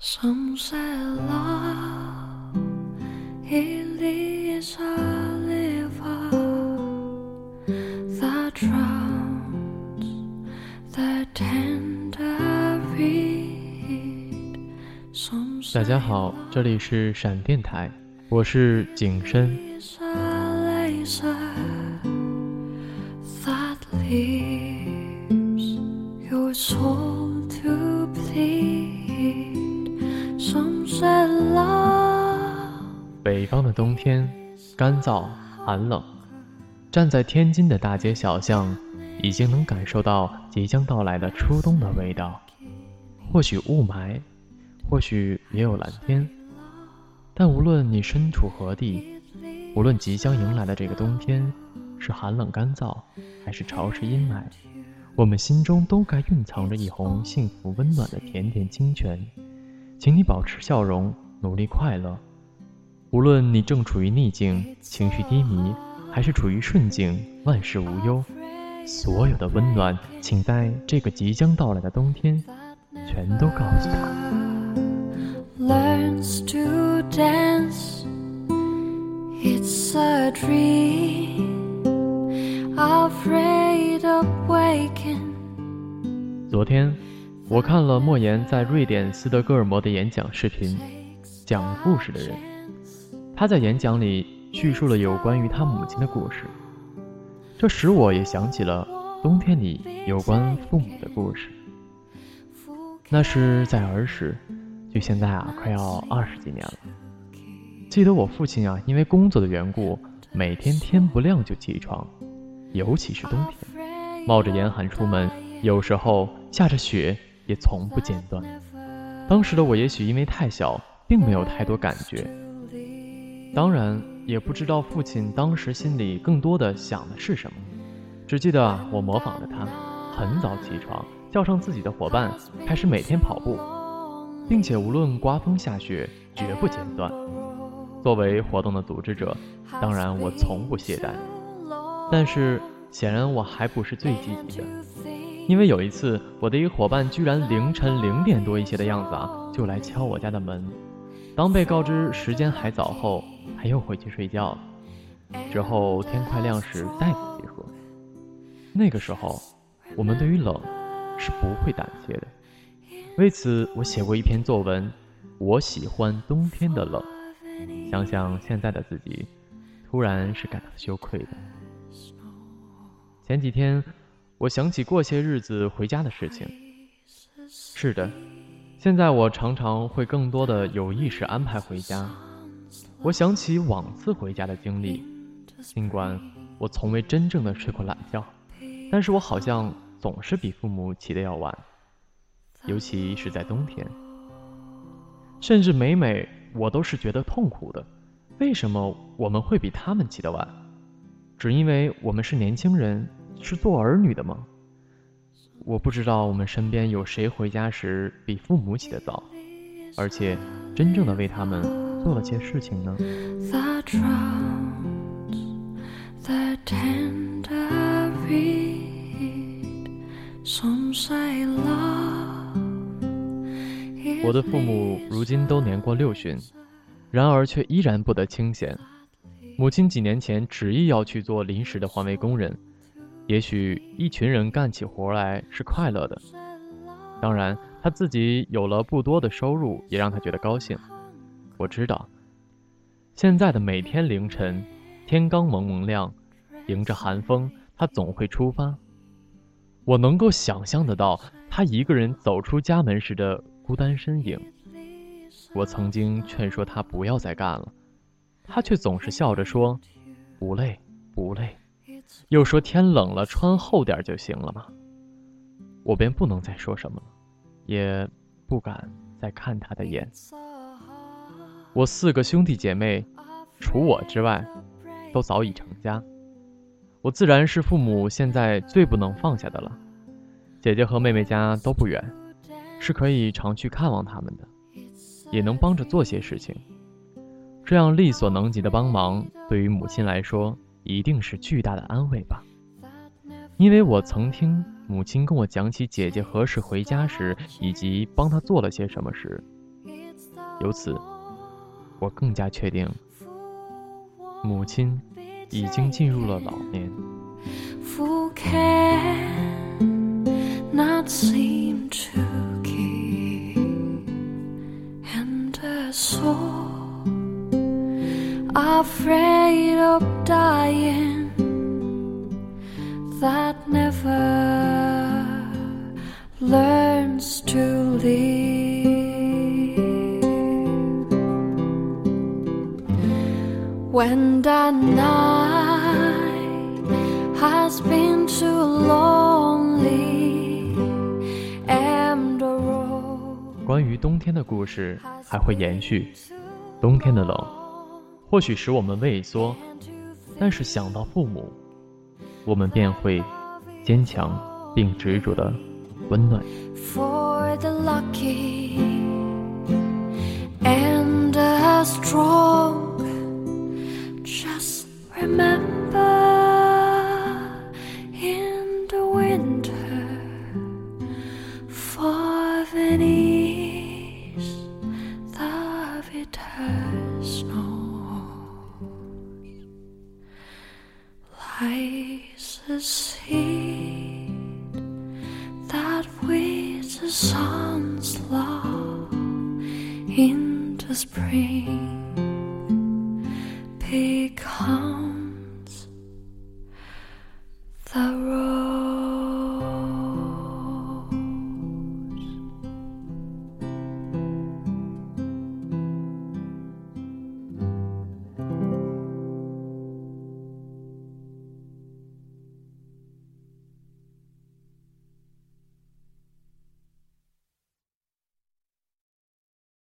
Some say love it is a river that drowns the tender reed. Some 大家好，这里是闪电台，我是景深。is a laser that leaves your soul 北方的冬天，干燥寒冷。站在天津的大街小巷，已经能感受到即将到来的初冬的味道。或许雾霾，或许也有蓝天，但无论你身处何地，无论即将迎来的这个冬天是寒冷干燥，还是潮湿阴霾，我们心中都该蕴藏着一泓幸福温暖的甜甜清泉。请你保持笑容，努力快乐。无论你正处于逆境、情绪低迷，还是处于顺境、万事无忧，所有的温暖，请在这个即将到来的冬天，全都告诉他。learns to dance. It's a dream, afraid of waking. 昨天，我看了莫言在瑞典斯德哥尔摩的演讲视频，讲故事的人。他在演讲里叙述了有关于他母亲的故事，这使我也想起了冬天里有关父母的故事。那是在儿时，距现在啊快要二十几年了。记得我父亲啊，因为工作的缘故，每天天不亮就起床，尤其是冬天，冒着严寒出门，有时候下着雪也从不间断。当时的我也许因为太小，并没有太多感觉，当然也不知道父亲当时心里更多的想的是什么，只记得我模仿着他，很早起床，叫上自己的伙伴，开始每天跑步，并且无论刮风下雪，绝不间断。作为活动的组织者，当然我从不懈怠，但是显然我还不是最积极的，因为有一次我的一个伙伴居然凌晨零点多一些的样子啊，就来敲我家的门。当被告知时间还早后，他又回去睡觉了。之后天快亮时再次集合。那个时候，我们对于冷是不会胆怯的。为此，我写过一篇作文，我喜欢冬天的冷。想想现在的自己，突然是感到羞愧的。前几天，我想起过些日子回家的事情。是的，现在我常常会更多的有意识安排回家。我想起往次回家的经历，尽管我从未真正的睡过懒觉，但是我好像总是比父母起得要晚，尤其是在冬天。甚至每每我都是觉得痛苦的，为什么我们会比他们起得晚？只因为我们是年轻人，是做儿女的吗？我不知道我们身边有谁回家时比父母起得早，而且真正的为他们做了些事情呢.我的父母如今都年过六旬，然而却依然不得清闲。母亲几年前执意要去做临时的环卫工人，也许一群人干起活来是快乐的。当然，她自己有了不多的收入，也让她觉得高兴。我知道，现在的每天凌晨，天刚蒙蒙亮，迎着寒风，他总会出发。我能够想象得到他一个人走出家门时的孤单身影。我曾经劝说他不要再干了，他却总是笑着说：“不累，不累。”又说天冷了，穿厚点就行了嘛。我便不能再说什么了，也不敢再看他的眼。我四个兄弟姐妹，除我之外，都早已成家。我自然是父母现在最不能放下的了。姐姐和妹妹家都不远，是可以常去看望他们的，也能帮着做些事情。这样力所能及的帮忙，对于母亲来说，一定是巨大的安慰吧。因为我曾听母亲跟我讲起姐姐何时回家时，以及帮她做了些什么时，由此，我更加确定，母亲已经进入了老年。父 cannot seem to keep and a soul afraid of dying that never learns to live when the night has been too lonely and the road 关于冬天的故事还会延续冬天的冷或许使我们畏缩，但是想到父母，我们便会坚强并执着的温暖。remember in the winter for Venice the bitter snow lies a seed that with the sun's love into spring become are